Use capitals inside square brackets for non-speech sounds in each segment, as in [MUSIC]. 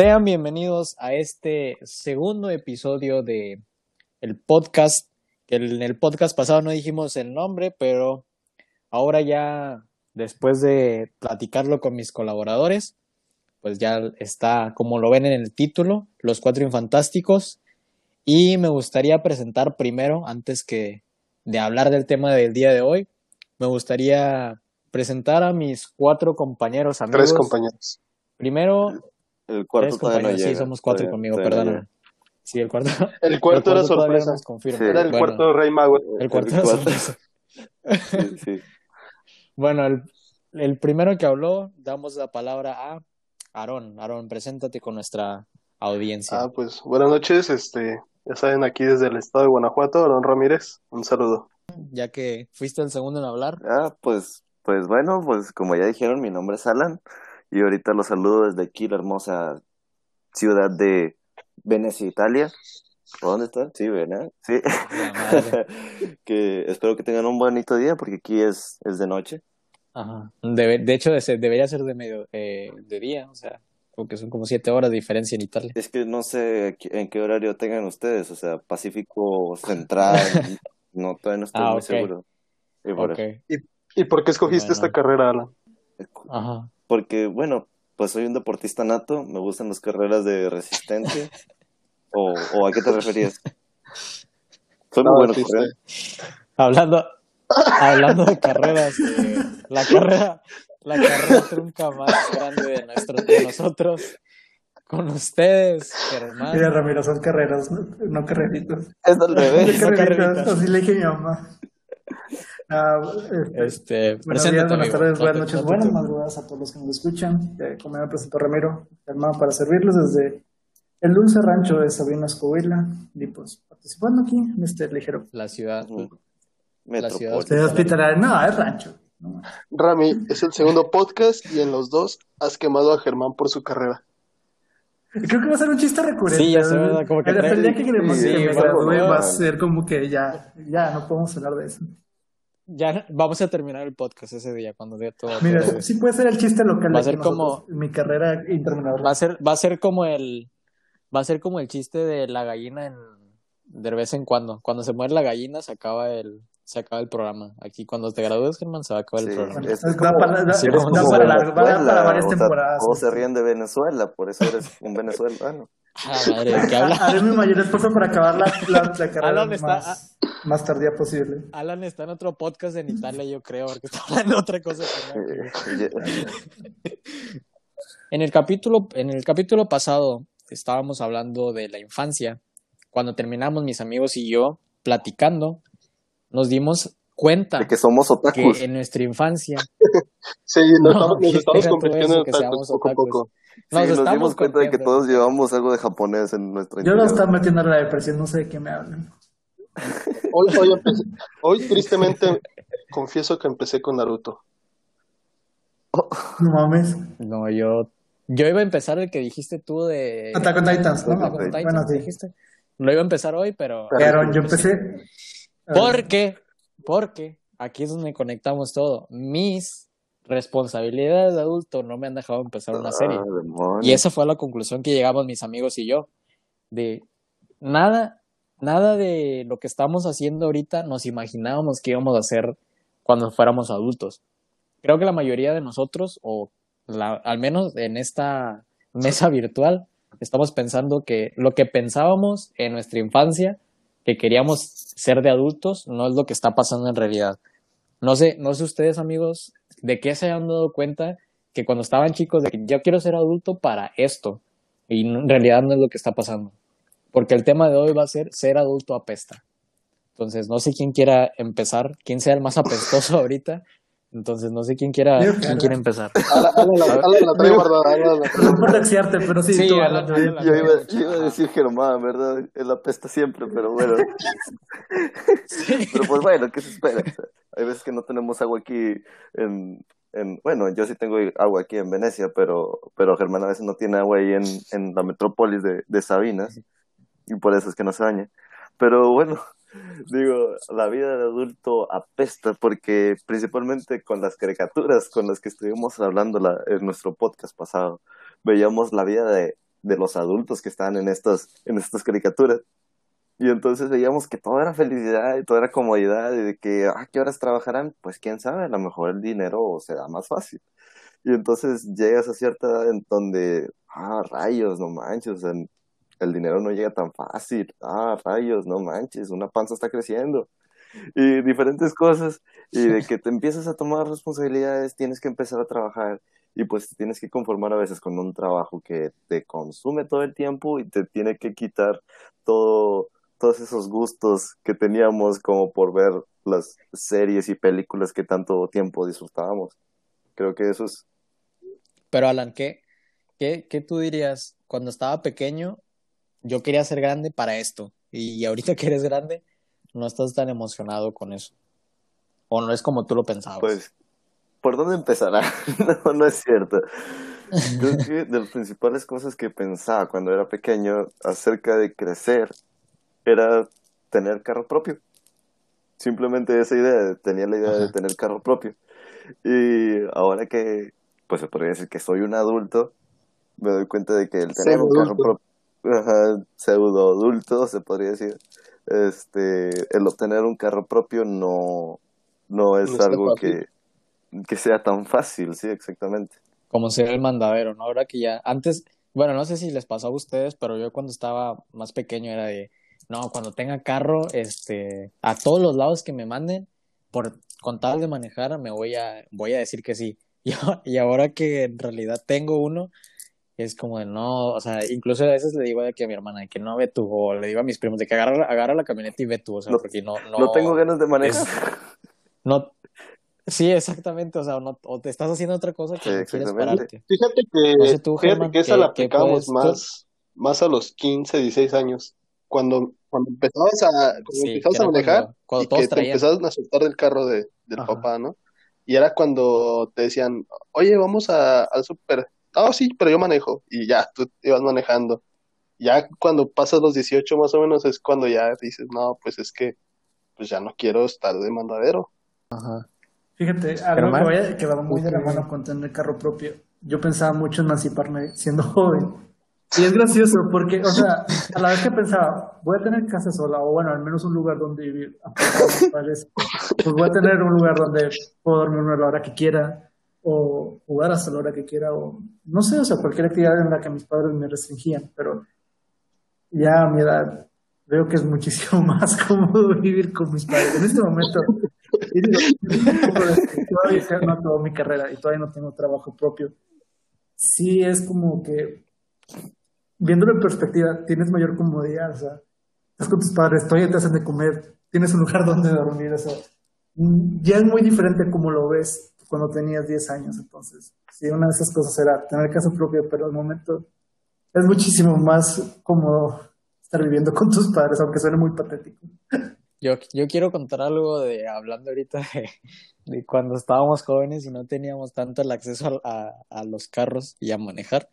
Sean bienvenidos a este segundo episodio de el podcast. Que en el podcast pasado no dijimos el nombre, pero ahora ya después de platicarlo con mis colaboradores, pues ya está, como lo ven en el título, Los Cuatro Infantásticos. Y me gustaría presentar primero, antes que de hablar del tema del día de hoy, me gustaría presentar a mis cuatro compañeros amigos. Tres compañeros. Primero, El cuarto todavía no compañeros, sí, llega. somos cuatro Todavía- conmigo, todavía no perdóname. Sí, [LAUGHS] el cuarto. El cuarto el era todavía no sorpresa. Sí. Era el Bueno, cuarto Rey Mago. El cuarto El era cuarto. sorpresa. llega. Sí, sí. [LAUGHS] Bueno, el, el primero que habló, damos la palabra a Aarón. Aarón, preséntate con nuestra audiencia. Ah, pues buenas noches. Este, ya saben, aquí desde el estado de Guanajuato, Aaron Ramírez. Un saludo. Ya que fuiste el segundo en hablar, Ah, pues, pues bueno, pues como ya dijeron, mi nombre es Alan y ahorita los saludo desde aquí, la hermosa ciudad de Venecia, Italia. ¿Por ¿Dónde están? Sí, ¿verdad? Sí. Madre. [LAUGHS] que espero que tengan un bonito día porque aquí es, es de noche. Ajá. Debe- de hecho, ese- debería ser de medio eh, de día, o sea, porque son como siete horas de diferencia en Italia. Es que no sé en qué horario tengan ustedes, o sea, Pacífico Central, [LAUGHS] no, todavía no estoy Ah, muy seguro. Y por Ok. ¿Y por qué escogiste Bueno. esta carrera, Alan? Ajá. Porque, bueno, pues soy un deportista nato, me gustan las carreras de resistencia. [LAUGHS] ¿O, o a qué te referías? Soy muy No, bueno sí. Hablando, hablando de carreras, eh, la carrera, la carrera trunca más grande de, nuestros, de nosotros, con ustedes, Germán. Mira, Ramiro, son carreras, no, no carreritas. Es al revés. No carreritas. así le dije a mi mamá. Ah, este, Este, buenos días, buenas amigo. tardes, buenas noches, buenas madrugadas a todos los que nos escuchan. Eh, como ya me presentó Ramiro, hermano, para servirles desde el dulce rancho de Sabinas Coahuila. Y pues participando aquí en este ligero. La ciudad. La ciudad Metrópolis. De hospitalario, no, es rancho. No, Rami, es el segundo podcast y en los dos has quemado a Germán por su carrera. Creo que va a ser un chiste recurrente. Sí, ya ¿verdad? Como que Hasta el día que queremos Sí, que me bueno, gradúe no. va a ser como que ya, ya no podemos hablar de eso. Ya vamos a terminar el podcast ese día cuando dé todo. Mira, todo. sí puede ser el chiste local. Va a ser como- Mi carrera interminable. Va a ser, va a ser como el, va a ser como el chiste de la gallina en, de vez en cuando. Cuando se muere la gallina se acaba el, se acaba el programa. Aquí cuando te gradúes, Germán, se va a acabar el programa. Es Da para, da- sí, da como para largo, va a dar para varias o sea, temporadas. Todos se ríen de Venezuela, por eso eres un venezolano. Ah, madre, ¿de qué [LAUGHS] habla? Haré mi mayor esfuerzo para acabar la, la, la [LAUGHS] carrera Alan está- más, más tardía posible. Alan está en otro podcast en Italia, yo creo, porque está hablando de otra cosa. que no- [LAUGHS] En el capítulo, en el capítulo pasado estábamos hablando de la infancia. Cuando terminamos mis amigos y yo platicando, nos dimos cuenta De que somos que otakus. en nuestra infancia [LAUGHS] Sí, nos [LAUGHS] No, estamos, nos estamos convirtiendo en otakus poco a poco. Sí, nos estamos dimos cuenta de que todos llevamos algo de japonés en nuestra Yo lo estaba metiendo en la depresión, no sé de qué me hablan. [LAUGHS] Hoy, hoy, empecé- hoy, tristemente, confieso que empecé con Naruto. No mames. No, yo, yo iba a empezar el que dijiste tú de Attack on Titans, ¿no? Attack on Titan, Bueno, sí. dijiste. Lo iba a empezar hoy, pero Pero yo empecé. porque, porque aquí es donde conectamos todo. Mis responsabilidades de adulto no me han dejado empezar una serie. Ah. Y esa fue la conclusión que llegamos mis amigos y yo. De nada, nada de lo que estamos haciendo ahorita nos imaginábamos que íbamos a hacer cuando fuéramos adultos. Creo que la mayoría de nosotros, o la, al menos en esta mesa virtual, estamos pensando que lo que pensábamos en nuestra infancia, que queríamos ser de adultos, no es lo que está pasando en realidad. No sé, no sé ustedes amigos, de qué se han dado cuenta que cuando estaban chicos, de que yo quiero ser adulto para esto, y en realidad no es lo que está pasando. Porque el tema de hoy va a ser ser adulto apesta. Entonces, no sé quién quiera empezar, quién sea el más apestoso [LAUGHS] ahorita. Entonces, no sé quién quiera, quién quiere empezar. Alan, Alan la, Alan la trae guardada. Alan No por pero sí, Sí, tú, Alan, Yo iba, yo iba a decir Germán, ¿verdad? Él apesta siempre, pero bueno. Pero pues bueno, ¿qué se espera? Hay veces que no tenemos agua aquí en, en... Bueno, yo sí tengo agua aquí en Venecia, pero, pero Germán a veces no tiene agua ahí en, en la metrópolis de, de Sabinas. Y por eso es que no se baña. Pero bueno, digo, la vida de adulto apesta porque principalmente con las caricaturas con las que estuvimos hablando la- en nuestro podcast pasado, veíamos la vida de de los adultos que estaban en estas, en estas caricaturas. Y entonces veíamos que todo era felicidad y todo era comodidad y de que, ¿a qué horas trabajarán? Pues quién sabe, a lo mejor el dinero se da más fácil. Y entonces llegas a cierta edad en donde, ah, rayos, no manches, el dinero no llega tan fácil, ah, rayos, no manches, una panza está creciendo y diferentes cosas, y de que te empiezas a tomar responsabilidades, tienes que empezar a trabajar y pues tienes que conformar a veces con un trabajo que te consume todo el tiempo y te tiene que quitar todo, todos esos gustos que teníamos como por ver las series y películas que tanto tiempo disfrutábamos. Creo que eso es... Pero Alan, ¿qué, qué, qué tú dirías? Cuando estaba pequeño, yo quería ser grande para esto. Y ahorita [LAUGHS] que eres grande, no estás tan emocionado con eso. O no es como tú lo pensabas. Pues, ¿por dónde empezará? [LAUGHS] no, no es cierto. [LAUGHS] Creo que de las principales cosas que pensaba cuando era pequeño acerca de crecer era tener carro propio. Simplemente esa idea, tenía la idea de tener carro propio. Y ahora que, pues se podría decir que soy un adulto, me doy cuenta de que el tener un carro propio, pseudo adulto, se podría decir, este, el obtener un carro propio no, no es algo que, que sea tan fácil, sí, exactamente. Como ser el mandadero, ¿no? Ahora que ya, antes, bueno, no sé si les pasó a ustedes, pero yo cuando estaba más pequeño era de, no, cuando tenga carro, este, a todos los lados que me manden, por con tal de manejar, me voy a, voy a decir que sí. [LAUGHS] Y, y ahora que en realidad tengo uno, es como de no, o sea, incluso a veces le digo de que a mi hermana de que no ve tú, o le digo a mis primos de que agarra, agarra la camioneta y ve tú, o sea, porque no, no. No tengo ganas de manejar. no, sí, exactamente, o sea, no, o te estás haciendo otra cosa que no quieres pararte. Fíjate que, fíjate que esa la aplicamos más, más a los 15, 16 años. Cuando, cuando empezabas a, cuando empezabas a manejar cuando, y que te empezabas a soltar del carro de, del papá, ¿no? Y era cuando te decían, oye, vamos a, al súper oh, sí, pero yo manejo. Y ya, tú ibas manejando. Ya cuando pasas los 18 más o menos es cuando ya dices, no, pues es que pues ya no quiero estar de mandadero. Ajá. Fíjate, algo que vaya quedaba muy de la mano con tener carro propio. Yo pensaba mucho en emanciparme siendo joven. Y es gracioso porque, o sea, a la vez que pensaba, voy a tener casa sola, o bueno, al menos un lugar donde vivir, [LAUGHS] pues voy a tener un lugar donde puedo dormir una hora que quiera, o jugar hasta la hora que quiera, o no sé, o sea, cualquier actividad en la que mis padres me restringían, pero ya a mi edad veo que es muchísimo [LAUGHS] más cómodo vivir con mis padres. En este momento, todavía no tengo mi carrera y todavía no tengo trabajo propio. Sí es como que, viéndolo en perspectiva, tienes mayor comodidad, o sea, estás con tus padres, todavía te hacen de comer, tienes un lugar [LAUGHS] donde dormir, o sea, ya es muy diferente como lo ves cuando tenías 10 años. Entonces, sí, una de esas cosas era tener casa propia, pero al momento es muchísimo más como estar viviendo con tus padres, aunque suene muy patético. Yo, yo quiero contar algo de, hablando ahorita de, cuando estábamos jóvenes y no teníamos tanto el acceso a, a, los carros y a manejar.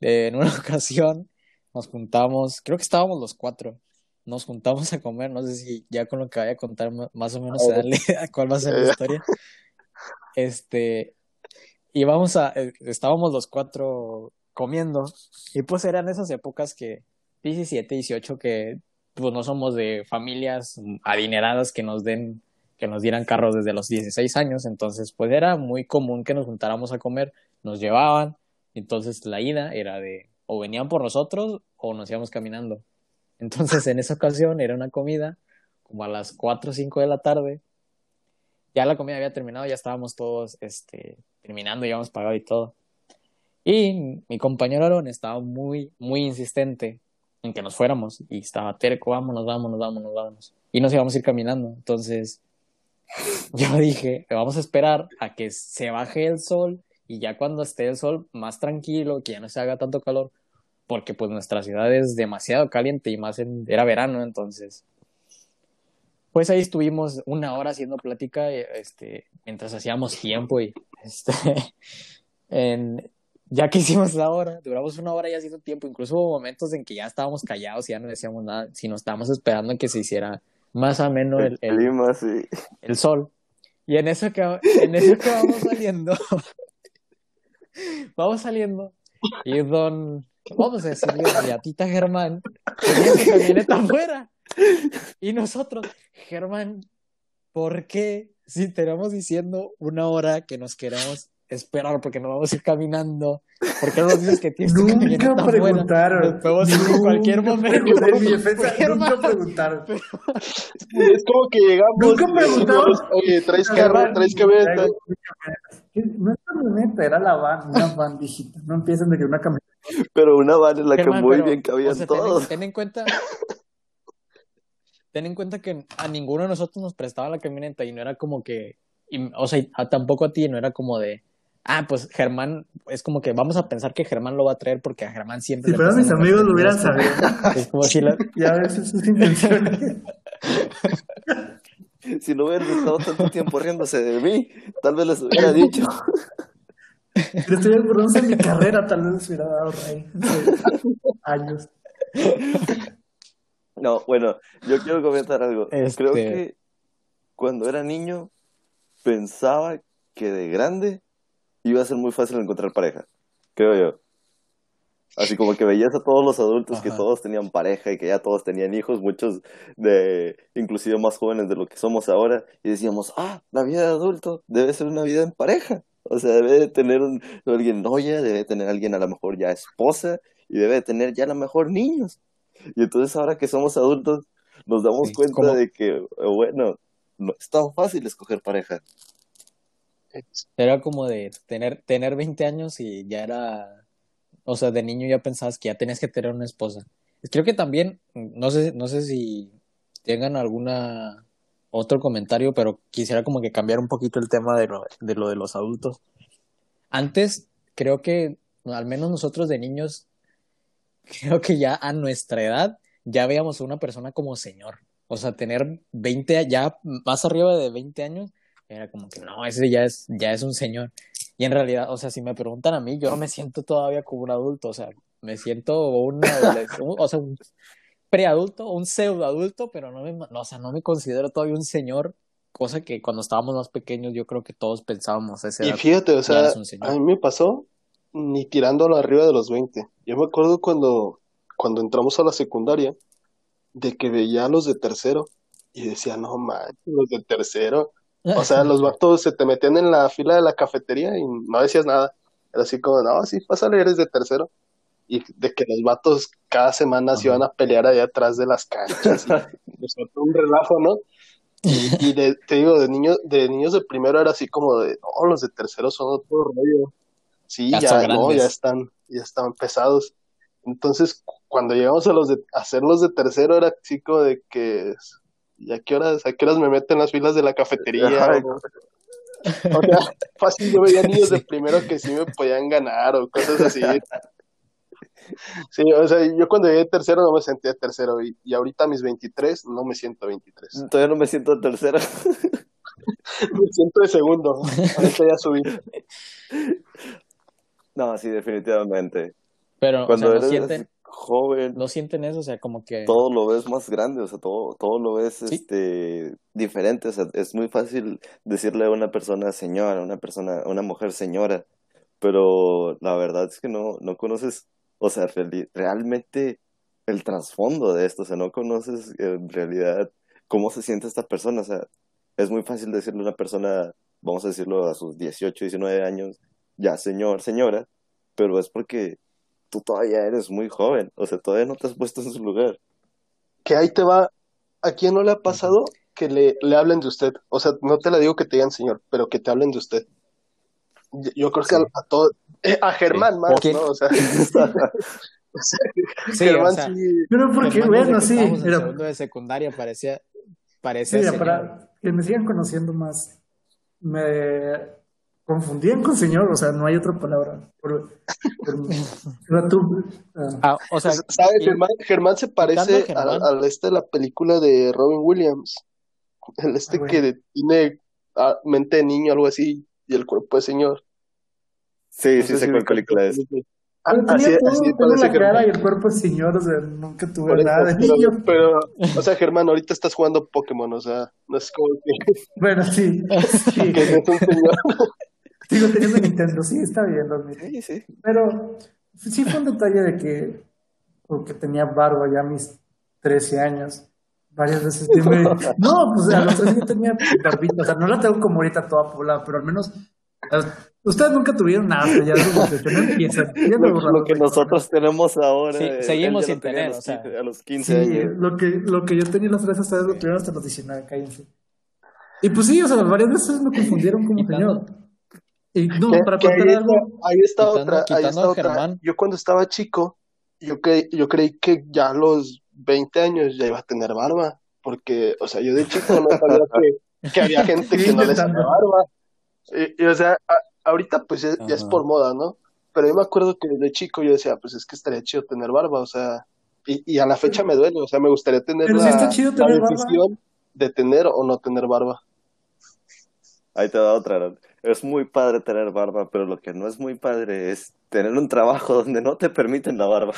en una [LAUGHS] ocasión nos juntamos, creo que estábamos los cuatro, nos juntamos a comer, no sé si ya con lo que vaya a contar más o menos se dan cuál va a ser la [LAUGHS] historia. Este, y vamos a, eh, estábamos los cuatro comiendo, y pues eran esas épocas que, 17, 18, que pues no somos de familias adineradas que nos den, que nos dieran carros desde los 16 años, entonces pues era muy común que nos juntáramos a comer, nos llevaban, entonces la ida era de, o venían por nosotros o nos íbamos caminando. Entonces en esa ocasión era una comida como a las 4 o 5 de la tarde ya la comida había terminado, ya estábamos todos este, terminando, ya habíamos pagado y todo. Y mi compañero Aaron estaba muy, muy insistente en que nos fuéramos y estaba terco, vámonos, vámonos, vámonos, vámonos. Y nos íbamos a ir caminando. Entonces [LAUGHS] yo dije, vamos a esperar a que se baje el sol y ya cuando esté el sol más tranquilo, que ya no se haga tanto calor, porque pues nuestra ciudad es demasiado caliente y más en, era verano, entonces pues ahí estuvimos una hora haciendo plática este, mientras hacíamos tiempo y [LAUGHS] este, en, ya que hicimos la hora, duramos una hora y haciendo tiempo, incluso hubo momentos en que ya estábamos callados y ya no decíamos nada, sino estábamos esperando que se hiciera más ameno el, el, el sol. Y en eso que, en eso que vamos saliendo, [LAUGHS] vamos saliendo y don, vamos a decirle a tita Germán, tenía su camioneta afuera. [LAUGHS] Y nosotros, Germán, ¿por qué si tenemos diciendo una hora que nos queremos esperar porque nos vamos a ir caminando. ¿Por qué no nos dices que tienes que Nunca preguntaron. Nos podemos ir en cualquier momento. En mi defensa, [LAUGHS] nunca preguntaron. [LAUGHS] Es como que llegamos nunca preguntaron. Oye, traes carro, traes camioneta. No es camioneta, era la van, una van viejita. No empiecen de que una camioneta. Pero una van en la que muy bien cabían todos. ten en cuenta ten en cuenta que a ninguno de nosotros nos prestaba la camioneta y no era como que, o sea, tampoco a ti, no era como de, ah, pues Germán, es como que vamos a pensar que Germán lo va a traer porque a Germán siempre... Si pero mis amigos lo hubieran sabido. [LAUGHS] Es como si la... [LAUGHS] Ya ves sus intenciones. [LAUGHS] si no hubieran estado tanto tiempo riéndose de mí, tal vez les hubiera dicho. Le estoy acordándose de mi carrera, tal vez les hubiera dado rey. Años. No, bueno, yo quiero comentar algo. Creo este que cuando era niño pensaba que de grande iba a ser muy fácil encontrar pareja. Creo yo. Así como que veías a todos los adultos que todos tenían pareja y que ya todos tenían hijos, muchos de inclusive más jóvenes de lo que somos ahora, y decíamos, ah, la vida de adulto debe ser una vida en pareja. O sea, debe de tener un, alguien novia, debe de tener alguien a lo mejor ya esposa, y debe de tener ya a lo mejor niños. Y entonces ahora que somos adultos, nos damos cuenta de que, bueno, no es tan fácil escoger pareja. Era como de tener, tener 20 años y ya era, o sea, de niño ya pensabas que ya tenías que tener una esposa. Creo que también, no sé, no sé si tengan alguna otro comentario, pero quisiera como que cambiar un poquito el tema de lo de, lo de los adultos. Antes, creo que al menos nosotros de niños creo que ya a nuestra edad ya veíamos a una persona como señor. O sea, tener 20, ya más arriba de 20 años, era como que no, ese ya es, ya es un señor. Y en realidad, o sea, si me preguntan a mí, yo no me siento todavía como un adulto, o sea, me siento un, o sea, un preadulto, un pseudo adulto, pero no me, o sea, no me considero todavía un señor, cosa que cuando estábamos más pequeños yo creo que todos pensábamos ese Y fíjate, o sea, a mí me pasó ni tirándolo arriba de los 20. Yo me acuerdo cuando, cuando entramos a la secundaria, de que veía a los de tercero y decía, no manches, los de tercero. O sea, los [LAUGHS] vatos se te metían en la fila de la cafetería y no decías nada. Era así como, no, sí, pásale, eres de tercero. Y de que los vatos cada semana se iban a pelear allá atrás de las canchas. [LAUGHS] Y, un relajo, ¿no? Y, te digo, de niños, de niños de primero era así como de, oh, los de tercero son otro rollo. Sí, ya, no, ya están, ya están pesados. Entonces, cuando llegamos a los de hacerlos de tercero, era chico de que ¿y qué horas, a qué horas me meten las filas de la cafetería? o, sea, [LAUGHS] fácil yo veía niños de primero que sí me podían ganar o cosas así. [LAUGHS] Sí, o sea, yo cuando llegué tercero no me sentía tercero y, y ahorita a mis 23 no me siento 23. Todavía no me siento tercero. [LAUGHS] me siento de segundo. Ahorita ya subí. No, sí, definitivamente. Pero Cuando eres sienten, joven, no sienten eso, o sea, como que todo lo ves más grande, o sea, todo todo lo ves este diferente, o sea, es muy fácil decirle a una persona señora, a una persona, una mujer señora, pero la verdad es que no no conoces, o sea, realmente el trasfondo de esto, o sea, no conoces en realidad cómo se siente esta persona, o sea, es muy fácil decirle a una persona, vamos a decirlo a sus 18, 19 años, ya señor, señora, pero es porque tú todavía eres muy joven, o sea, todavía no te has puesto en su lugar. Que ahí te va, ¿a quién no le ha pasado que le, le hablen de usted? O sea, no te la digo que te digan señor, pero que te hablen de usted. Yo creo que a, a todo, eh, a Germán más, ¿no? O sea, [LAUGHS] [LAUGHS] o sea Germán sí. Pero porque, bueno, sí. Pero... segundo de secundaria parecía, parecía sí, para que me sigan conociendo más, me confundían con señor, o sea, no hay otra palabra. Por, ah. [LAUGHS] Ah, o sea, ¿sabes? Germán, se parece al este de la película de Robin Williams. El este ah, que tiene mente de niño, algo así, y el cuerpo de señor. Sí, sí, sé cuál película es. Así, así la cara y el cuerpo de señor, o sea, nunca tuve nada de niño. Pero, o sea, Germán, ahorita estás jugando Pokémon, o sea, no es como que... [LAUGHS] Bueno, sí. [LAUGHS] sí. que es un señor. Sigo teniendo Nintendo, sí, está bien, Sí, sí. Pero sí fue un detalle de que, porque tenía barba ya a mis 13 años, varias veces me... [LAUGHS] No, pues a los 13 tenía barbita, o sea, no la tengo como ahorita toda poblada, pero al menos Ustedes nunca tuvieron nada, ya no empiezan. lo, que nosotros tenemos ahora. Sí, seguimos sin tener, o sea. A los 15 años. Lo que, lo que yo tenía las tres ustedes lo tuvieron hasta los 19, cállense. Y pues sí, o sea, varias veces me confundieron como [LAUGHS] señor. Y no, para contar algo. Ahí está otra, ahí está otra. Yo cuando estaba chico, yo, cre yo creí que ya a los 20 años ya iba a tener barba. Porque, o sea, yo de chico no sabía que, [LAUGHS] que había gente que no les tenía barba. Y, o sea, ahorita pues ya es por moda, ¿no? Pero yo me acuerdo que desde chico yo decía, pues es que estaría chido tener barba, o sea, y, y a la fecha me duele, o sea, me gustaría tener la, decisión de tener o no tener barba. Ahí te da otra. Es muy padre tener barba, pero lo que no es muy padre es tener un trabajo donde no te permiten la barba.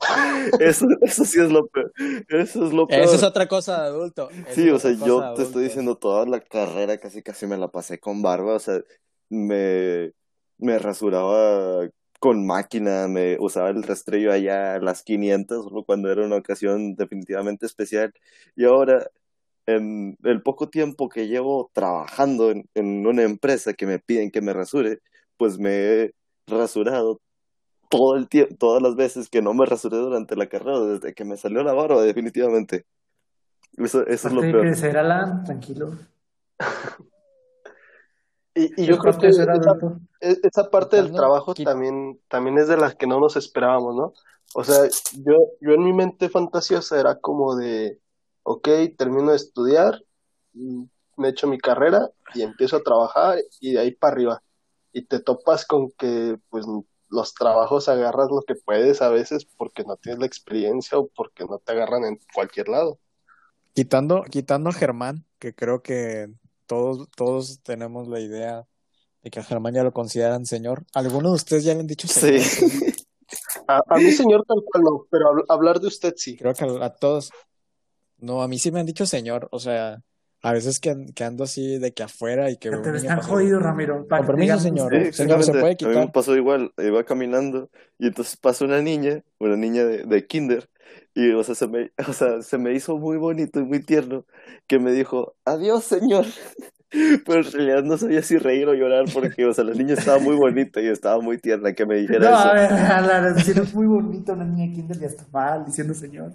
[LAUGHS] Eso, eso sí es lo peor. Eso es lo peor. Eso es otra cosa de adulto. sí, o sea, yo te estoy diciendo toda la carrera casi casi me la pasé con barba, o sea, me, me rasuraba con máquina, me usaba el rastrillo allá a las 500, solo cuando era una ocasión definitivamente especial. Y ahora, en el poco tiempo que llevo trabajando en, en una empresa que me piden que me rasure, pues me he rasurado todo el tiempo, todas las veces que no me rasuré durante la carrera, desde que me salió la barba, definitivamente. Eso, eso es lo peor. Que Alan, tranquilo. y, y yo creo que esa, e, esa, parte del trabajo también, también es de las que no nos esperábamos, ¿no? O sea, yo, yo en mi mente fantasiosa era como de, ok, termino de estudiar, me echo mi carrera y empiezo a trabajar y de ahí para arriba. Y te topas con que, pues, los trabajos agarras lo que puedes a veces porque no tienes la experiencia o porque no te agarran en cualquier lado. Quitando, quitando a Germán, que creo que todos, todos tenemos la idea de que a Germán ya lo consideran señor. ¿Alguno de ustedes ya le han dicho señor? [LAUGHS] Sí. a, mí señor tal cual no, pero hablar de usted sí. Creo que a todos. No, a mí sí me han dicho señor, o sea, a veces que, ando así de que afuera y que... Te están jodido, Ramiro. Con permiso, señor. señor, se puede quitar. A mí me pasó igual, iba caminando y entonces pasó una niña, una niña de, de kinder, y o sea, se me, [LAUGHS] o sea, se me hizo muy bonito y muy tierno que me dijo, adiós, señor. Pero en realidad no sabía si reír o llorar porque, o sea, la niña estaba muy bonita y estaba muy tierna que me dijera no, eso. a ver, a decir, es muy bonita una niña kinder ya está mal diciendo señor.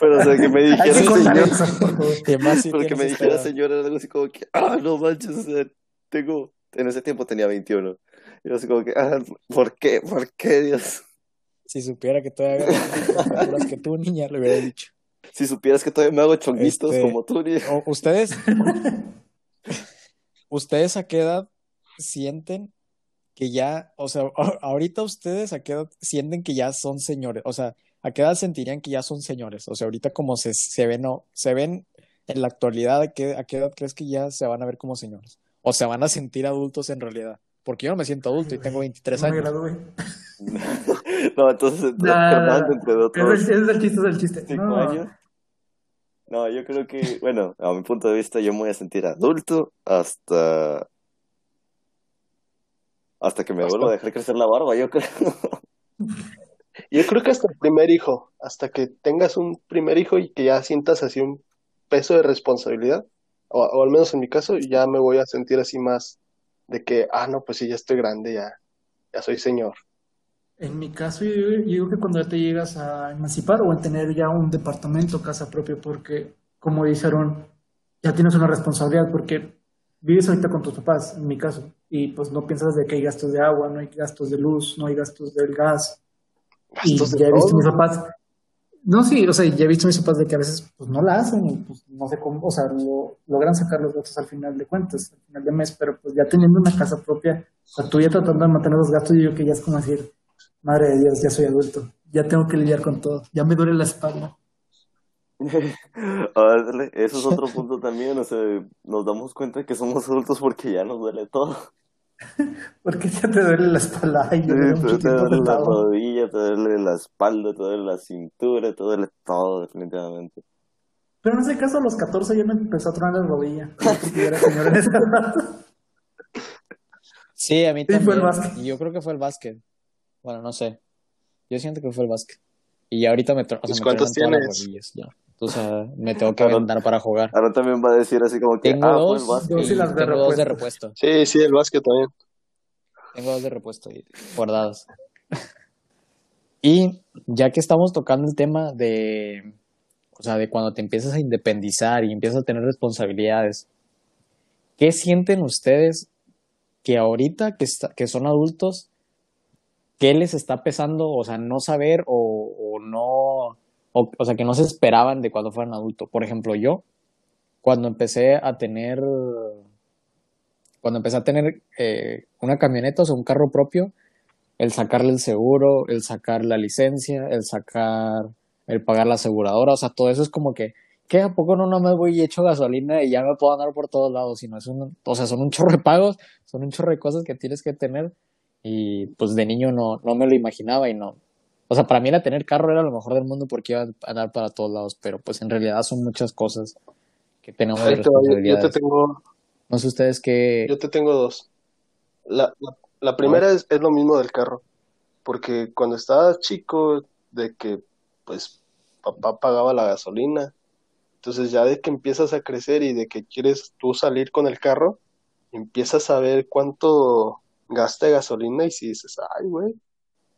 Pero, o sea, que me dijera señor. porque me dijera señor era algo así como que, ah, no manches, o sea, tengo, en ese tiempo tenía 21. Y yo así como que, ah, ¿por qué? ¿Por qué, Dios? Si supiera que todavía hago que tú, niña, le hubiera dicho. Si supieras que todavía me hago chonguitos este, como tú, niña. ¿Ustedes? ¿Ustedes a qué edad sienten que ya, o sea, [LAUGHS] ahorita ustedes a qué edad sienten que ya son señores? O sea, ¿a qué edad sentirían que ya son señores? O sea, ahorita como se, se ven, o se ven en la actualidad, ¿a qué, ¿a qué edad crees que ya se van a ver como señores? ¿O se van a sentir adultos en realidad? Porque yo no me siento adulto y tengo 23 años. [LAUGHS] [LAUGHS] no, entonces, entre otros. Es, el chiste, es el chiste. Cinco años. No, yo creo que, [LAUGHS] bueno, a mi punto de vista, yo me voy a sentir adulto hasta. Hasta que me vuelva a dejar crecer la barba, yo creo. [LAUGHS] Yo creo que hasta el primer hijo, hasta que tengas un primer hijo y que ya sientas así un peso de responsabilidad, o, o al menos en mi caso, ya me voy a sentir así más de que, ah, no, pues sí, ya estoy grande, ya, ya soy señor. En mi caso, yo, digo que cuando ya te llegas a emancipar o a tener ya un departamento, casa propia, porque, como dijeron, ya tienes una responsabilidad, porque vives ahorita con tus papás, en mi caso, y pues no piensas de que hay gastos de agua, no hay gastos de luz, no hay gastos del gas. y ya he visto mis papás, no, sí, o sea, ya he visto mis papás de que a veces pues no la hacen y pues no sé cómo, o sea, logran sacar los gastos al final de cuentas, al final de mes, pero pues ya teniendo una casa propia, o sea, tú ya tratando de mantener los gastos, yo creo que ya es como decir, Madre de Dios, ya soy adulto. Ya tengo que lidiar con todo. Ya me duele la espalda. [LAUGHS] eso es otro punto también. O sea, nos damos cuenta que somos adultos porque ya nos duele todo. [LAUGHS] ¿Por qué ya te duele la espalda? Ay, te, duele la rodilla, te duele la espalda, te duele la cintura, te duele todo, definitivamente. Pero en ese caso, a los 14 ya me empezó a tronar la rodilla. [LAUGHS] sí, a mí también. Y yo creo que fue el básquet. Bueno, no sé. Yo siento que fue el básquet. Y ahorita me, o sea, me ¿Cuántos tienes? Ya. Entonces me tengo que aventar para jugar. Ahora también va a decir así como que tengo ah, dos, el básquet. Dos y las de tengo repuesto. dos de repuesto. Sí, sí, el básquet también. Tengo dos de repuesto guardados. [LAUGHS] y ya que estamos tocando el tema de, o sea, de cuando te empiezas a independizar y empiezas a tener responsabilidades, ¿qué sienten ustedes que ahorita que, que son adultos, qué les está pesando, o sea, no saber o, no, o, sea, que no se esperaban de cuando fueran adultos? Por ejemplo, yo, cuando empecé a tener, cuando empecé a tener eh, una camioneta, o un carro propio, el sacarle el seguro, el sacar la licencia, el sacar, el pagar la aseguradora, o sea, todo eso es como que, ¿qué? ¿A poco no me voy y echo gasolina y ya me puedo andar por todos lados? Sino es un, o sea, son un chorro de pagos, son un chorro de cosas que tienes que tener y pues de niño no, no me lo imaginaba y no. O sea, para mí era tener carro era lo mejor del mundo porque iba a andar para todos lados, pero pues en realidad son muchas cosas que tenemos de responsabilidades. Yo te tengo... No sé ustedes qué... Yo te tengo dos. La, la, primera es, es lo mismo del carro, porque cuando estaba chico, de que pues papá pagaba la gasolina, entonces ya de que empiezas a crecer y de que quieres tú salir con el carro, empiezas a ver cuánto gasta de gasolina y si dices, ay, güey,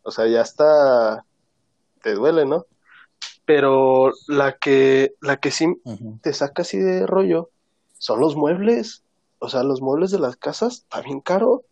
o sea, ya está, te duele, ¿no? Pero la que, la que sí te saca así de rollo son los muebles. O sea, los muebles de las casas, está bien caro.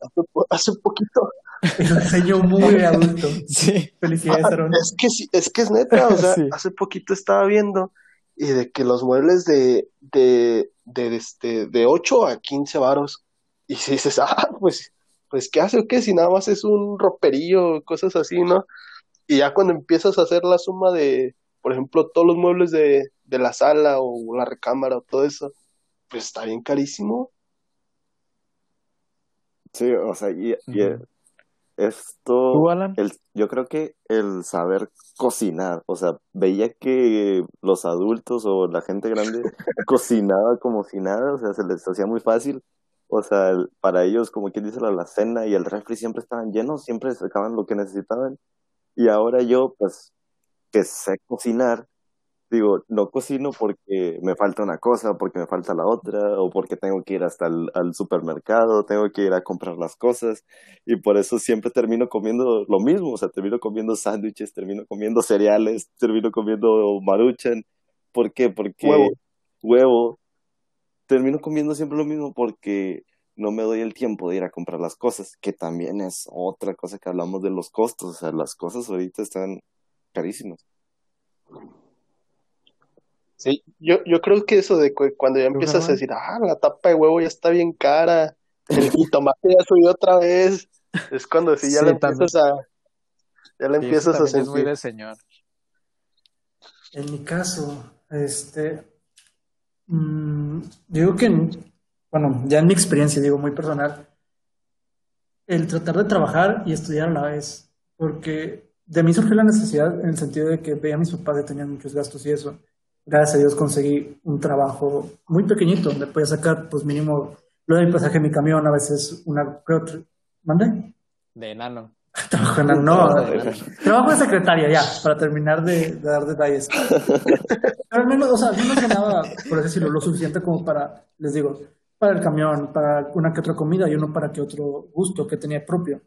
Hace, hace poquito. [LAUGHS] Diseño muy [LAUGHS] adulto. Sí. Felicidades, ah, Es que es que es neta, o sea, [LAUGHS] hace poquito estaba viendo y de que los muebles de, de, de, este, de 8 a 15 varos. Y si dices, ah, pues, pues, ¿qué hace o qué? Si nada más es un roperillo, cosas así, ¿no? Y ya cuando empiezas a hacer la suma de, por ejemplo, todos los muebles de, de la sala o la recámara o todo eso, pues está bien carísimo. Sí, o sea, y, esto, El, yo creo que el saber cocinar, o sea, veía que los adultos o la gente grande [LAUGHS] cocinaba como si nada, o sea, se les hacía muy fácil. O sea, para ellos, como quien dice, la alacena y el refri siempre estaban llenos, siempre sacaban lo que necesitaban. Y ahora yo, pues, que sé cocinar, digo, no cocino porque me falta una cosa, porque me falta la otra, o porque tengo que ir hasta el al supermercado, tengo que ir a comprar las cosas, y por eso siempre termino comiendo lo mismo, o sea, termino comiendo sándwiches, termino comiendo cereales, termino comiendo maruchan. ¿Por qué? Porque huevo. huevo. Termino comiendo siempre lo mismo porque no me doy el tiempo de ir a comprar las cosas, que también es otra cosa que hablamos de los costos, o sea, las cosas ahorita están carísimas. Sí, yo, yo creo que eso de cuando ya empiezas a decir, ah, la tapa de huevo ya está bien cara, el jitomate ya subió otra vez, es cuando sí ya le empiezas a, ya le empiezas a sentir. muy de señor. En mi caso, este, mmm, digo que, bueno, ya en mi experiencia, digo muy personal, el tratar de trabajar y estudiar a la vez, porque de mí surgió la necesidad en el sentido de que veía a mis papás que tenían muchos gastos y eso gracias a Dios conseguí un trabajo muy pequeñito donde podía sacar, pues mínimo, lo del pasaje de mi camión, a veces una ¿Mande? De enano. [LAUGHS] trabajo en no. trabajo de secretaria, ya, para terminar de, dar detalles. [LAUGHS] Pero al menos, o sea, no me ganaba, por decirlo, lo suficiente como para, les digo, para el camión, para una que otra comida y uno para que otro gusto que tenía propio.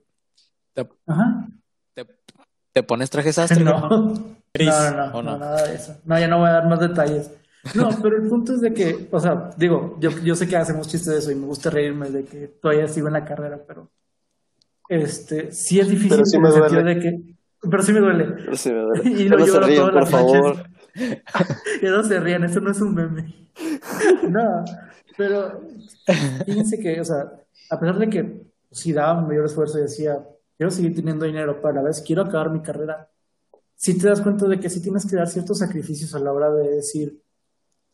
Ajá. ¿Te, pones trajes sastre? No. No, [LAUGHS] no, no, nada de eso. No, ya no voy a dar más detalles. No, pero el punto es de que, o sea, digo, yo, yo sé que hacemos chistes de eso y me gusta reírme de que todavía sigo en la carrera, pero este, sí es difícil pero sí en el sentido de que, pero sí me duele. Pero sí me duele. [LAUGHS] y lo lloro todas por las favor. [LAUGHS] y no se rían, eso no es un meme. [LAUGHS] no, pero fíjense que, o sea, a pesar de que si daba un mayor esfuerzo y decía, quiero seguir teniendo dinero, pero a la vez quiero acabar mi carrera, si te das cuenta de que sí tienes que dar ciertos sacrificios a la hora de decir,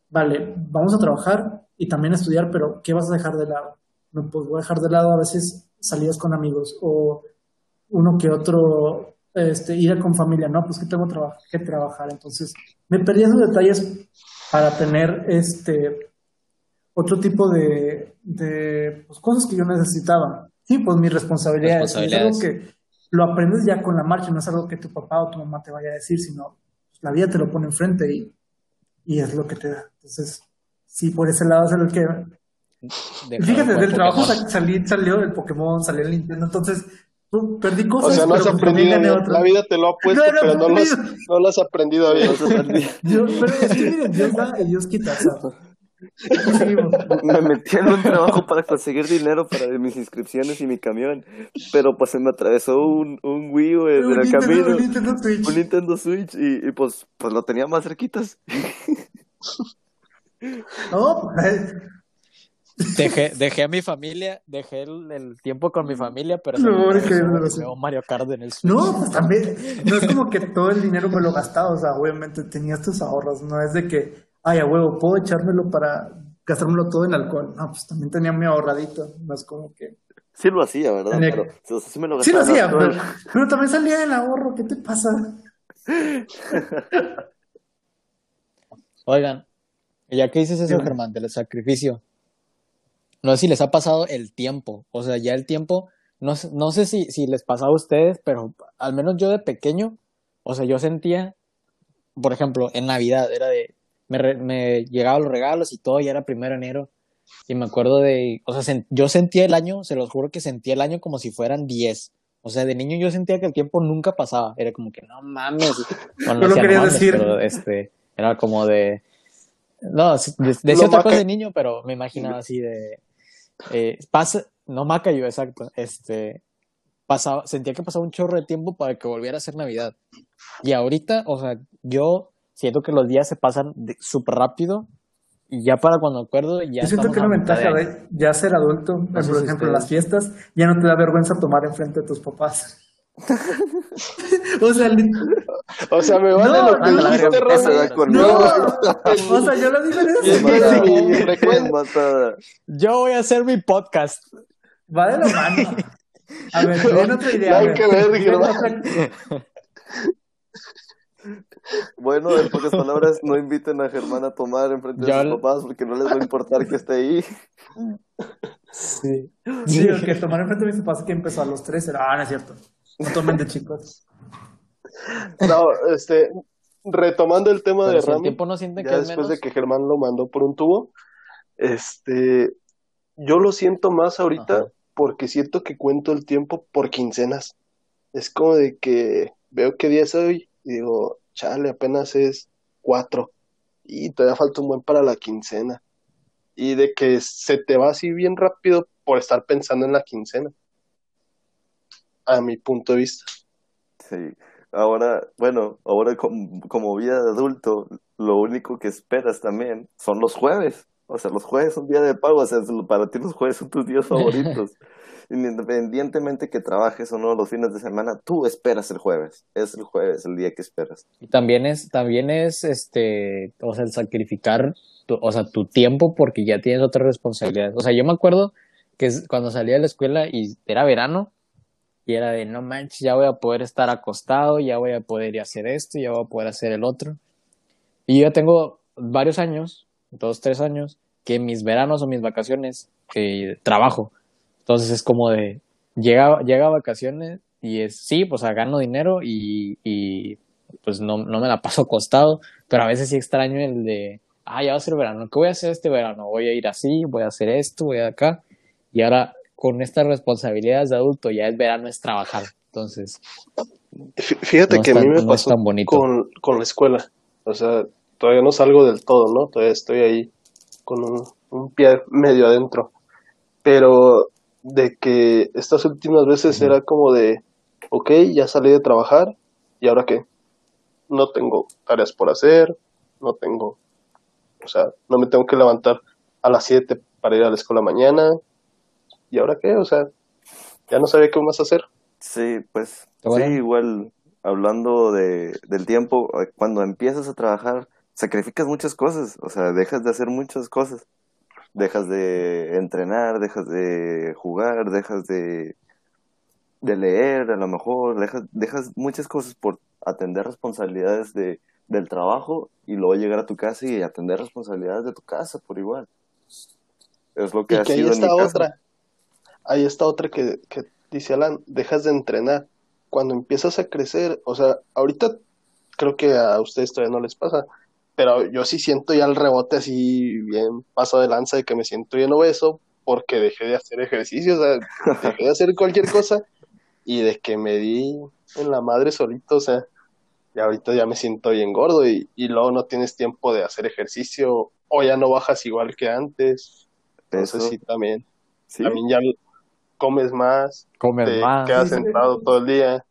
vale, vamos a trabajar y también estudiar, pero ¿qué vas a dejar de lado? No, pues voy a dejar de lado a veces salidas con amigos o uno que otro, este, ir con familia, no, pues que tengo que trabajar. Entonces, me perdí esos detalles para tener este otro tipo de, de pues, cosas que yo necesitaba. Sí, pues mis responsabilidades. responsabilidades. Es algo que lo aprendes ya con la marcha, no es algo que tu papá o tu mamá te vaya a decir, sino la vida te lo pone enfrente y, y es lo que te da. Entonces, sí, por ese lado es el que... Fíjate, del trabajo salió el Pokémon, salió el Nintendo, entonces perdí cosas. O sea, no has aprendido, la vida te lo ha [LAUGHS] puesto, pero no, lo has, no lo has aprendido bien. [LAUGHS] Dios, pero es que miren, Dios da y Dios quita. me metí en un trabajo para conseguir dinero para mis inscripciones y mi camión, pero pues se me atravesó un, un Wii en el camino, un Nintendo Switch, un Nintendo Switch y, y, pues, pues lo tenía más cerquitas. No, pues, [LAUGHS] Dejé, dejé a mi familia, dejé el, tiempo con mi familia, pero no, es que no, Mario Kart en el Switch. No, pues también, no es como que todo el dinero me lo gastaba, o sea, obviamente tenías tus ahorros, no es de que, ay, a huevo, puedo echármelo para gastármelo todo en alcohol. No, pues también tenía mi ahorradito, no es como que... Sí lo hacía, ¿verdad? Pero, sí, me lo sí lo hacía, pero, pero también salía del ahorro, ¿qué te pasa? [LAUGHS] Oigan, ya que dices eso, Germán, del sacrificio, no sé si les ha pasado el tiempo, o sea, ya el tiempo, no, no sé si, si les pasaba a ustedes, pero al menos yo de pequeño, o sea, yo sentía, por ejemplo, en Navidad, era de, me, me llegaban los regalos y todo, ya era primero de enero, y me acuerdo de, o sea, yo sentía el año, se los juro que sentía el año como si fueran 10. O sea, de niño yo sentía que el tiempo nunca pasaba. Era como que no mames. Bueno, no, lo quería decir. Pero este, era como de. No, decía otra cosa de niño, pero me imaginaba así de. Eh, pasa, no Macayo, exacto. Este, pasaba, sentía que pasaba un chorro de tiempo para que volviera a ser Navidad. Y ahorita, o sea, yo siento que los días se pasan súper rápido y ya para cuando acuerdo ya yo siento que una ventaja de, ya ser adulto por ejemplo las fiestas ya no te da vergüenza tomar enfrente de tus papás [LAUGHS] o sea, o sea, me vale no, lo que dijiste, No, o sea, yo lo digo Yo voy a hacer mi podcast. Va de la mano. A ver, ten otra idea. Hay que ver, Bueno, en pocas palabras, no inviten a Germán a tomar enfrente de sus papás porque no les va a importar que esté ahí. Sí. Sí, que tomar enfrente de mis papás que empezó a los tres era, ah, no es cierto. No tomen de chicos. No, este, retomando el tema de Rami, tiempo no ya después de que Germán lo mandó por un tubo, este, yo lo siento más ahorita porque siento que cuento el tiempo por quincenas. Es como de que veo qué día es hoy y digo, chale, apenas es cuatro y todavía falta un buen para la quincena. Y de que se te va así bien rápido por estar pensando en la quincena a mi punto de vista. Sí, ahora, bueno, ahora como, vida de adulto, lo único que esperas también son los jueves. O sea, los jueves son día de pago, o sea, para ti los jueves son tus días [LAUGHS] favoritos. Independientemente que trabajes o no los fines de semana, tú esperas el jueves. Es el jueves, el día que esperas. Y también es, también es este, o sea, el sacrificar, tu, o sea, tu tiempo porque ya tienes otras responsabilidades. O sea, yo me acuerdo que cuando salía de la escuela y era verano, y era de, no manches, ya voy a poder estar acostado, ya voy a poder ir a hacer esto, ya voy a poder hacer el otro. Y yo tengo varios años, dos, tres años, que mis veranos o mis vacaciones que trabajo. Entonces es como de, llega, llega a vacaciones y es, sí, pues gano dinero y, y pues no, no me la paso acostado, pero a veces sí extraño el de, ah, ya va a ser verano, ¿qué voy a hacer este verano? Voy a ir así, voy a hacer esto, voy a acá. Y ahora con estas responsabilidades de adulto, ya es verano, es trabajar. Entonces. Fíjate que a mí me pasó con, con, la escuela. O sea, todavía no salgo del todo, ¿no? Todavía estoy ahí con un, pie medio adentro. Pero de que estas últimas veces era como de, ok, ya salí de trabajar, ¿y ahora qué? No tengo tareas por hacer, no tengo, o sea, no me tengo que levantar a las 7 para ir a la escuela mañana, ¿y ahora qué? O sea, ya no sabía qué más hacer. Sí, pues, sí, igual, hablando de, del tiempo, eh, cuando empiezas a trabajar, sacrificas muchas cosas, o sea, dejas de hacer muchas cosas. Dejas de entrenar, dejas de jugar, dejas de, de leer, a lo mejor, dejas, dejas muchas cosas por atender responsabilidades de, del trabajo y luego llegar a tu casa y atender responsabilidades de tu casa por igual. Es lo que y ha otra ahí está otra que, que dice Alan, dejas de entrenar. cuando empiezas a crecer, o sea, ahorita creo que a ustedes todavía no les pasa, pero yo sí siento ya el rebote así bien paso de lanza de que me siento bien obeso porque dejé de hacer ejercicio, o sea, dejé de hacer cualquier cosa y de que me di en la madre solito, o sea, y ahorita ya me siento bien gordo y, y luego no tienes tiempo de hacer ejercicio o ya no bajas igual que antes. Entonces sí, también. También ya comes más, comes te más. quedas sentado todo el día.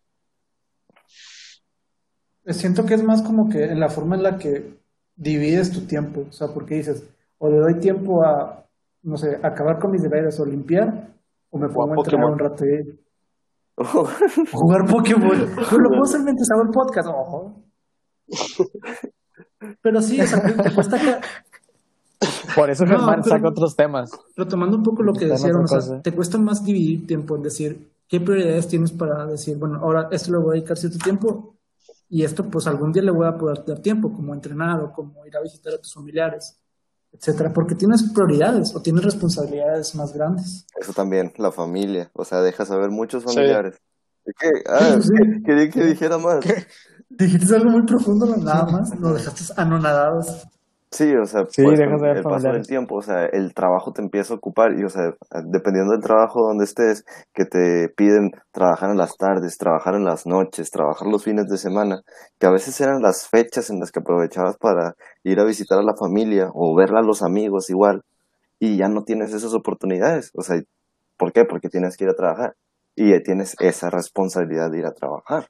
Siento que es más como que en la forma en la que divides tu tiempo, o sea, porque dices, o le doy tiempo a, no sé, acabar con mis deberes o limpiar, o me pongo a entrenar un rato y [LAUGHS] jugar Pokémon. Pero lo puedo hacer mientras hago el podcast. Ojo. [LAUGHS] Pero sí, o sea, te cuesta. Por eso Germán saca otros temas. Retomando un poco lo que decían, o sea, te cuesta más dividir tiempo en decir qué prioridades tienes para decir, bueno, ahora esto le voy a dedicar cierto tiempo y esto pues algún día le voy a poder dar tiempo, como entrenar o como ir a visitar a tus familiares, etcétera, porque tienes prioridades o tienes responsabilidades más grandes. Eso también, la familia, o sea, dejas saber muchos familiares. ¿Qué? Ah, quería que dijera más. Dijiste algo muy profundo, nada más, lo dejaste anonadados. Sí, o sea, pues, el paso del tiempo, o sea, el trabajo te empieza a ocupar y, o sea, dependiendo del trabajo donde estés, que te piden trabajar en las tardes, trabajar en las noches, trabajar los fines de semana, que a veces eran las fechas en las que aprovechabas para ir a visitar a la familia o verla a los amigos igual, y ya no tienes esas oportunidades, o sea, ¿por qué? Porque tienes que ir a trabajar y tienes esa responsabilidad de ir a trabajar.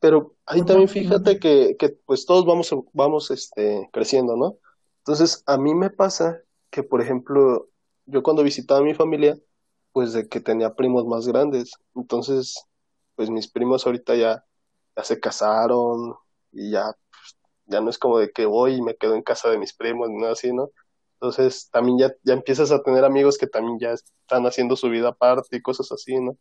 Pero ahí también fíjate que, que pues todos vamos, vamos este, creciendo, ¿no? Entonces, a mí me pasa que, por ejemplo, yo cuando visitaba a mi familia, pues de que tenía primos más grandes. Entonces, pues mis primos ahorita ya, ya se casaron y ya, pues, ya no es como de que voy y me quedo en casa de mis primos ni nada así, ¿no? Entonces, también ya, ya empiezas a tener amigos que también ya están haciendo su vida aparte y cosas así, ¿no?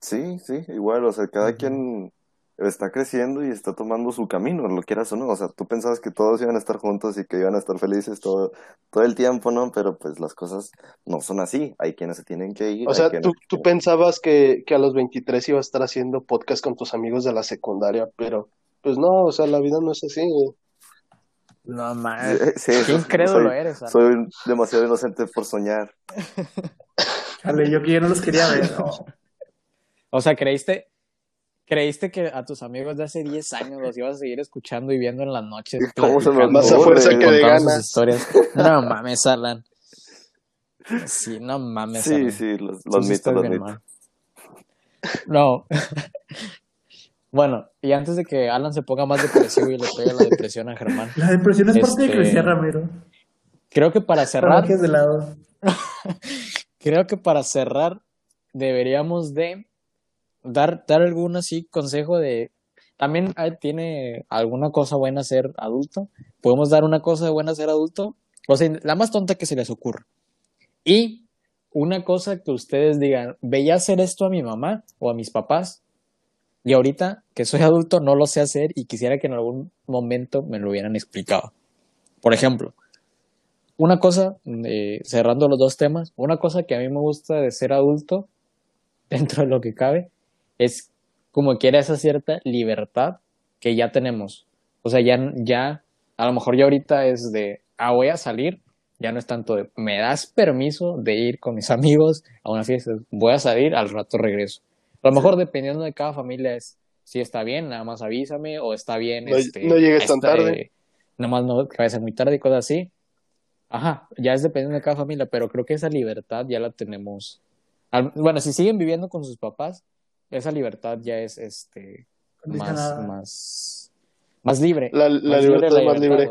Sí, sí, igual, o sea, cada quien está creciendo y está tomando su camino, lo quieras o no. O sea, tú pensabas que todos iban a estar juntos y que iban a estar felices todo, todo el tiempo, ¿no? Pero pues las cosas no son así. Hay quienes se tienen que ir. O sea, tú, tú pensabas que, que a los 23 ibas a estar haciendo podcast con tus amigos de la secundaria, pero pues no, o sea, la vida no es así. No, más. Sí, Qué incrédulo eres. Soy demasiado inocente por soñar. [LAUGHS] Dale, yo que yo no los quería ver. No. [LAUGHS] O sea, creíste, creíste que a tus amigos de hace 10 años los ibas a seguir escuchando y viendo en las noches. [LAUGHS] ¿Cómo se me más a fuerza que de ganas? Historias. No mames, Alan. Sí, no mames. Sí, sí, los, los mitos, los mitos. No. [LAUGHS] Bueno, y antes de que Alan se ponga más depresivo y le pegue la depresión a Germán. La depresión es parte de este, crecer, Ramiro. Creo que para cerrar. De lado. [LAUGHS] creo que para cerrar deberíamos de dar, dar algún así consejo de también tiene alguna cosa buena ser adulto. Podemos dar una cosa buena ser adulto. O sea, la más tonta que se les ocurra. Y una cosa que ustedes digan, veía hacer esto a mi mamá o a mis papás. Y ahorita que soy adulto no lo sé hacer y quisiera que en algún momento me lo hubieran explicado. Por ejemplo, una cosa, eh, cerrando los dos temas, una cosa que a mí me gusta de ser adulto, [LAUGHS] dentro de lo que cabe, es como que era esa cierta libertad que ya tenemos. O sea, ya, ya, a lo mejor ya ahorita es de, ah, voy a salir, ya no es tanto de, me das permiso de ir con mis [LAUGHS] amigos a una fiesta, voy a salir, al rato regreso. A lo mejor dependiendo de cada familia es, si está bien, nada más avísame, o está bien, no, este, no llegues tan tarde. Nada más no, que vaya a ser muy tarde y cosas así. Ajá, ya es dependiendo de cada familia, pero creo que esa libertad ya la tenemos. bueno, si siguen viviendo con sus papás, esa libertad ya es este más, más, más libre. La, la libertad es más libre.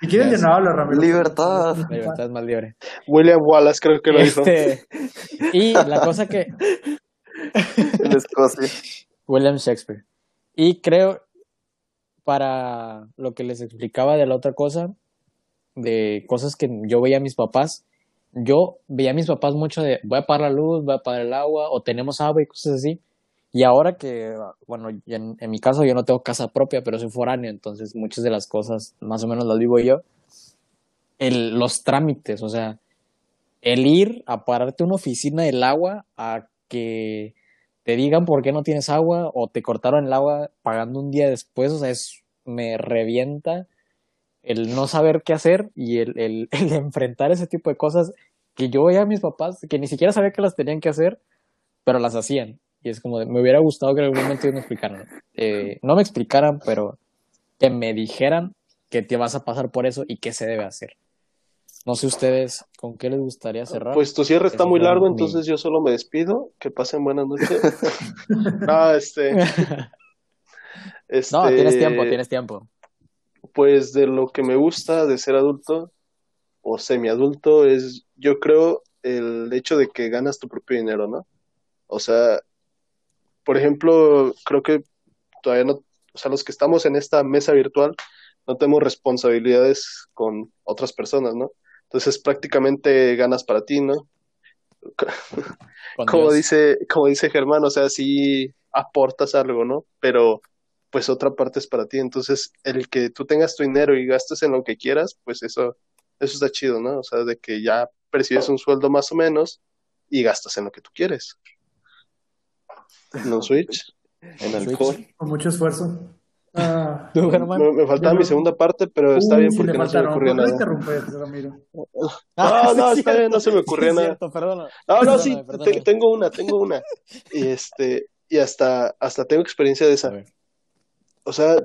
¿Y quién llenaba la Ramiro? Libertad. La libertad es más libre. William Wallace creo que lo este, Y la cosa que... [LAUGHS] en Escocia. William Shakespeare. Y creo, para lo que les explicaba de la otra cosa, de cosas que yo veía a mis papás, yo veía a mis papás mucho de voy a la luz, voy a el agua, o tenemos agua y cosas así. Y ahora que, bueno, en, mi caso yo no tengo casa propia, pero soy foráneo, entonces muchas de las cosas más o menos las vivo yo. los trámites, o sea, el ir a pararte una oficina del agua, a que te digan por qué no tienes agua o te cortaron el agua pagando un día después, o sea, me revienta el no saber qué hacer y el, el, [LAUGHS] el enfrentar ese tipo de cosas que yo veía a mis papás que ni siquiera sabía que las tenían que hacer, pero las hacían. Y es como, de, me hubiera gustado que en algún momento me explicaran. Eh, no me explicaran, pero que me dijeran que te vas a pasar por eso y qué se debe hacer. No sé ustedes con qué les gustaría cerrar. Pues tu cierre está muy largo, entonces yo solo me despido. Que pasen buenas noches. no, [LAUGHS] este... [LAUGHS] este... No, tienes tiempo, tienes tiempo. Pues de lo que me gusta de ser adulto o semiadulto es, yo creo, el hecho de que ganas tu propio dinero, ¿no? O sea, por ejemplo, creo que todavía no, o sea, los que estamos en esta mesa virtual no tenemos responsabilidades con otras personas, ¿no? Entonces prácticamente ganas para ti, ¿no? [LAUGHS] como dice, como dice Germán, o sea, sí aportas algo, ¿no? Pero pues otra parte es para ti. Entonces, el que tú tengas tu dinero y gastes en lo que quieras, pues eso, eso está chido, ¿no? O sea, de que ya percibes un sueldo más o menos y gastas en lo que tú quieres. En el Switch. En alcohol. Con mucho esfuerzo. Ah, me, faltaba mi segunda parte, pero está bien porque no se me ocurrió nada. [LAUGHS] No, [LAUGHS] no, está bien, no se me ocurrió nada. no, no, sí, tengo una, tengo una. Y este, y hasta, hasta tengo experiencia de esa. O sea,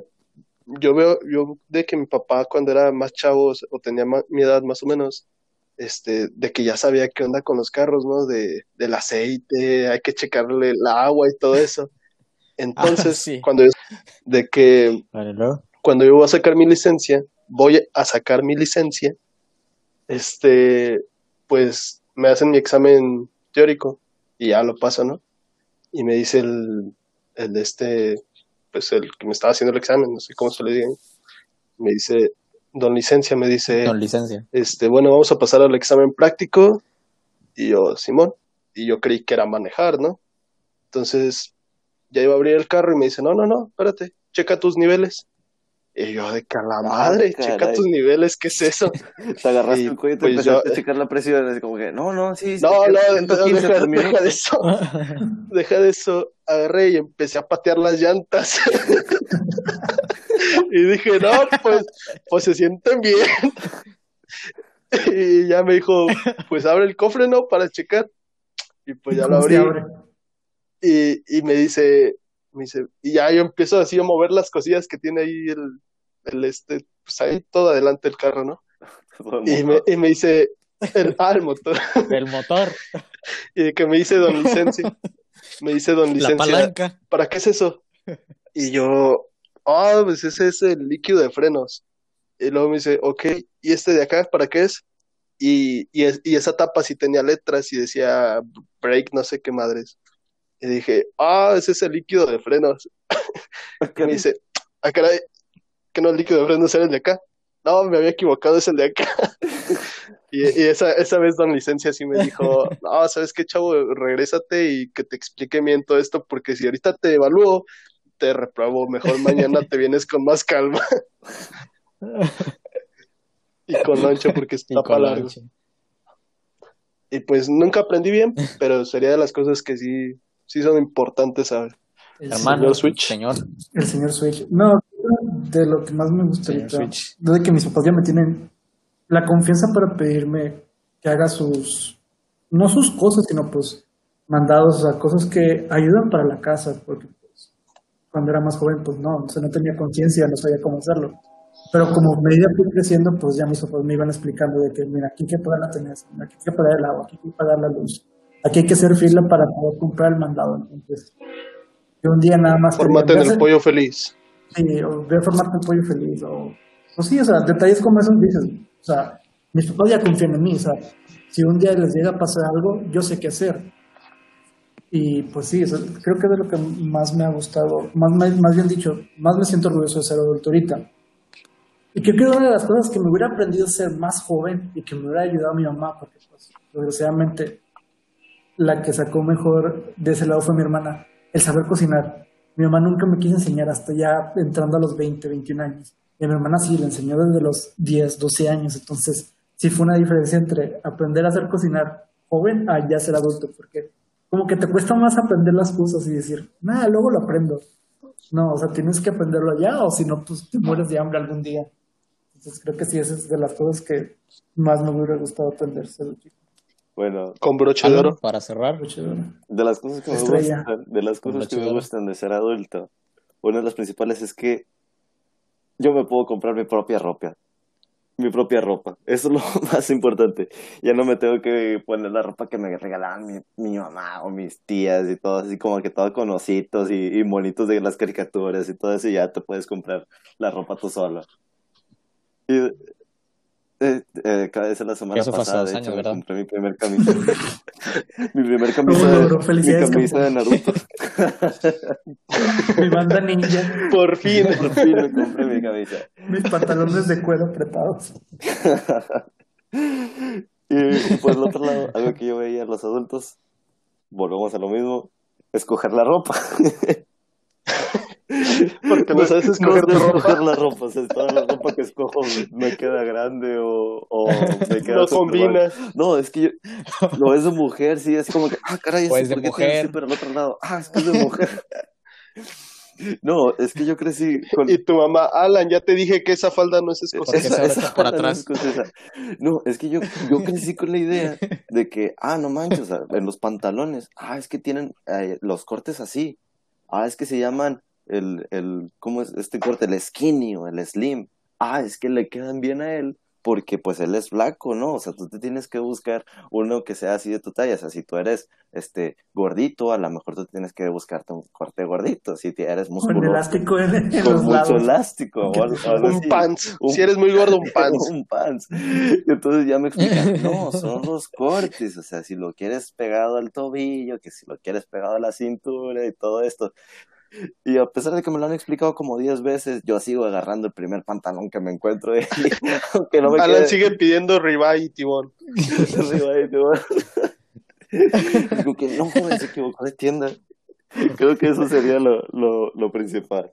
yo veo, yo de que mi papá cuando era más chavo o tenía mi edad más o menos, este, de que ya sabía qué onda con los carros, ¿no? De, del aceite, hay que checarle el agua y todo eso. [LAUGHS] Entonces, cuando yo, de que cuando yo voy a sacar mi licencia, voy a sacar mi licencia, este, pues me hacen mi examen teórico y ya lo paso, ¿no? Y me dice el, el este, pues el que me estaba haciendo el examen, no sé cómo se le diga, me dice, don licencia, me dice, don licencia, este, bueno, vamos a pasar al examen práctico, y yo, Simón, y yo creí que era manejar, ¿no? Entonces, ya iba a abrir el carro y me dice, no, no, no, espérate, checa tus niveles. Y yo, de cala ah, madre, checa tus niveles, ¿qué es eso? [LAUGHS] Te agarraste el cuello y te pues empezaste a checar la presión, así como que, no, no, sí, No, no, deja, deja, de eso, [LAUGHS] deja de eso, agarré y empecé a patear las llantas. [LAUGHS] y dije, no, pues, pues se sienten bien. y ya me dijo, pues abre el cofre, ¿no? Para checar. Y pues ya lo abrí. Y, y me dice, me dice, y ya yo empiezo así a mover las cosillas que tiene ahí el, el este, pues ahí todo adelante el carro, ¿no? [LAUGHS] y, me, y me dice, el, ah, el motor. [LAUGHS] El motor. [LAUGHS] y que me dice don Licencia, me dice don Licencia, ¿para qué es eso? Y yo, ah, oh, pues ese es el líquido de frenos. Y luego me dice, ok, ¿y este de acá para qué es? Y, y, y esa tapa sí tenía letras y decía break, no sé qué madres. Y dije, ah, ese es el líquido de frenos. y me dice, ah, caray, que no el líquido de frenos era el de acá. No, me había equivocado, es el de acá. [LAUGHS] y, esa, esa vez don licencia sí me dijo, [LAUGHS] no, ¿sabes qué, chavo? Regrésate y que te explique bien todo esto, porque si ahorita te evalúo, te repruebo, mejor mañana te vienes con más calma. [LAUGHS] y con loncho, porque está para largo. Y pues nunca aprendí bien, pero sería de las cosas que sí sí son importantes, ¿sabes? El señor Switch. Señor. El señor Switch. No, de lo que más me gusta de que mis papás ya me tienen la confianza para pedirme que haga sus, no sus cosas, sino pues mandados, o sea, cosas que ayudan para la casa, porque pues, cuando era más joven, pues no, o sea, no tenía conciencia, no sabía cómo hacerlo. Pero como medida fui creciendo, pues ya mis papás me iban explicando de que, mira, aquí hay que pagar la tenencia, aquí hay que pagar el agua, aquí hay que pagar la luz, Aquí hay que hacer fila para poder comprar el mandado. Entonces, yo un día nada más. Formate en el pollo feliz. Sí, o ve formate el pollo feliz. O, o sí, o sea, detalles como esos dices. O sea, mis papás ya confían en mí. O sea, si un día les llega a pasar algo, yo sé qué hacer. Y pues sí, creo que es de lo que más me ha gustado, más, más bien dicho, más me siento orgulloso de ser adulto ahorita. Y creo que una de las cosas que me hubiera aprendido a ser más joven y que me hubiera ayudado a mi mamá, porque pues, desgraciadamente la que sacó mejor de ese lado fue mi hermana, el saber cocinar. Mi mamá nunca me quiso enseñar hasta ya entrando a los 20, 21 años. Y a mi hermana sí, le enseñó desde los 10, 12 años. Entonces, sí fue una diferencia entre aprender a hacer cocinar joven a ya ser adulto, porque como que te cuesta más aprender las cosas y decir, nada, luego lo aprendo. No, o sea, tienes que aprenderlo ya o si no, pues te mueres de hambre algún día. Entonces creo que sí, esa es de las cosas que más me hubiera gustado aprenderse Bueno, con broche de oro. Para cerrar. De las cosas que me gustan, de las cosas que me gustan de ser adulto, una de las principales es que yo me puedo comprar mi propia ropa mi propia ropa. Eso es lo [LAUGHS] más importante. Ya no me tengo que poner la ropa que me regalaban mi, mi mamá o mis tías y todo, así como que todo con ositos y, y monitos de las caricaturas y todo eso, y ya te puedes comprar la ropa tú solo. Y, eh, eh, cada vez en la semana pasada, de hecho, compré mi primer camisa. [LAUGHS] mi primer camisa, de, mi camisa de Naruto. [LAUGHS] [LAUGHS] mi banda ninja. Por fin. Por fin me compré mi camisa. Mis pantalones de cuero apretados. y, por el otro lado, algo que yo veía en los adultos, volvemos a lo mismo, escoger la ropa. Porque no sabes escoger, ropa. la ropa. O sea, toda la ropa que escojo me queda grande o, o me [LAUGHS] queda. No combina. No, es que yo. Lo es de mujer, sí, así como que, ah, caray, pues de mujer. pero al otro lado, ah, es que es de mujer. No, es que yo crecí con... Y tu mamá, Alan, ya te dije que esa falda no es escocesa. Esa, por atrás. No, es que yo, yo crecí con la idea de que, ah, no manches, en los pantalones, ah, es que tienen eh, los cortes así. Ah, es que se llaman el, el, ¿cómo es este corte? El skinny o el slim. Ah, es que le quedan bien a él porque pues él es flaco, ¿no? O sea, tú te tienes que buscar uno que sea así de tu talla, o sea, si tú eres este gordito, a lo mejor tú tienes que buscarte un corte gordito, si eres musculoso. Con elástico en, con mucho elástico. un pants, si eres muy gordo, un [LAUGHS] pants. un pants. entonces ya me explican, no, son los cortes, o sea, si lo quieres pegado al tobillo, que si lo quieres pegado a la cintura y todo esto. Y a pesar de que me lo han explicado como 10 veces, yo sigo agarrando el primer pantalón que me encuentro. Ahí, [LAUGHS] aunque no me Alan sigue pidiendo ribeye y tibón. [LAUGHS] ribeye y tibón. [LAUGHS] Digo que no, joven, se equivocó de tienda. Creo que eso sería lo, lo, lo principal.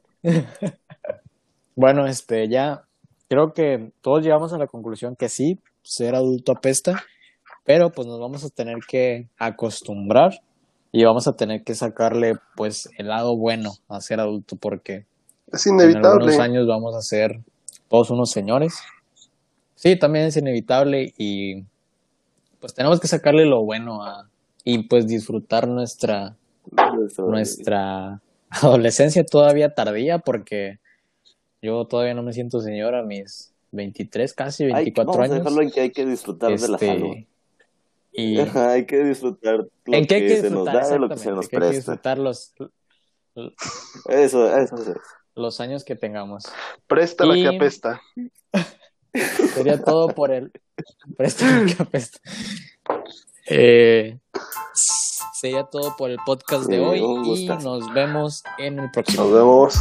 Bueno, este, ya creo que todos llegamos a la conclusión que sí, ser adulto apesta, pero pues nos vamos a tener que acostumbrar y vamos a tener que sacarle pues el lado bueno a ser adulto porque es inevitable. En unos años vamos a ser todos unos señores. Sí, también es inevitable y pues tenemos que sacarle lo bueno a, y pues disfrutar nuestra nuestra adolescencia todavía tardía porque yo todavía no me siento señor a mis 23, casi 24 años. Dejarlo en que hay que disfrutar de la este, salud. Y hay que disfrutar lo ¿En qué que, se nos da lo que se nos presta. Hay que disfrutar los, eso, eso, eso. los años que tengamos. Presta la que apesta. [LAUGHS] Sería todo por el [LAUGHS] presta la que apesta. Eh, sería todo por el podcast de hoy y nos vemos en el próximo. Nos vemos.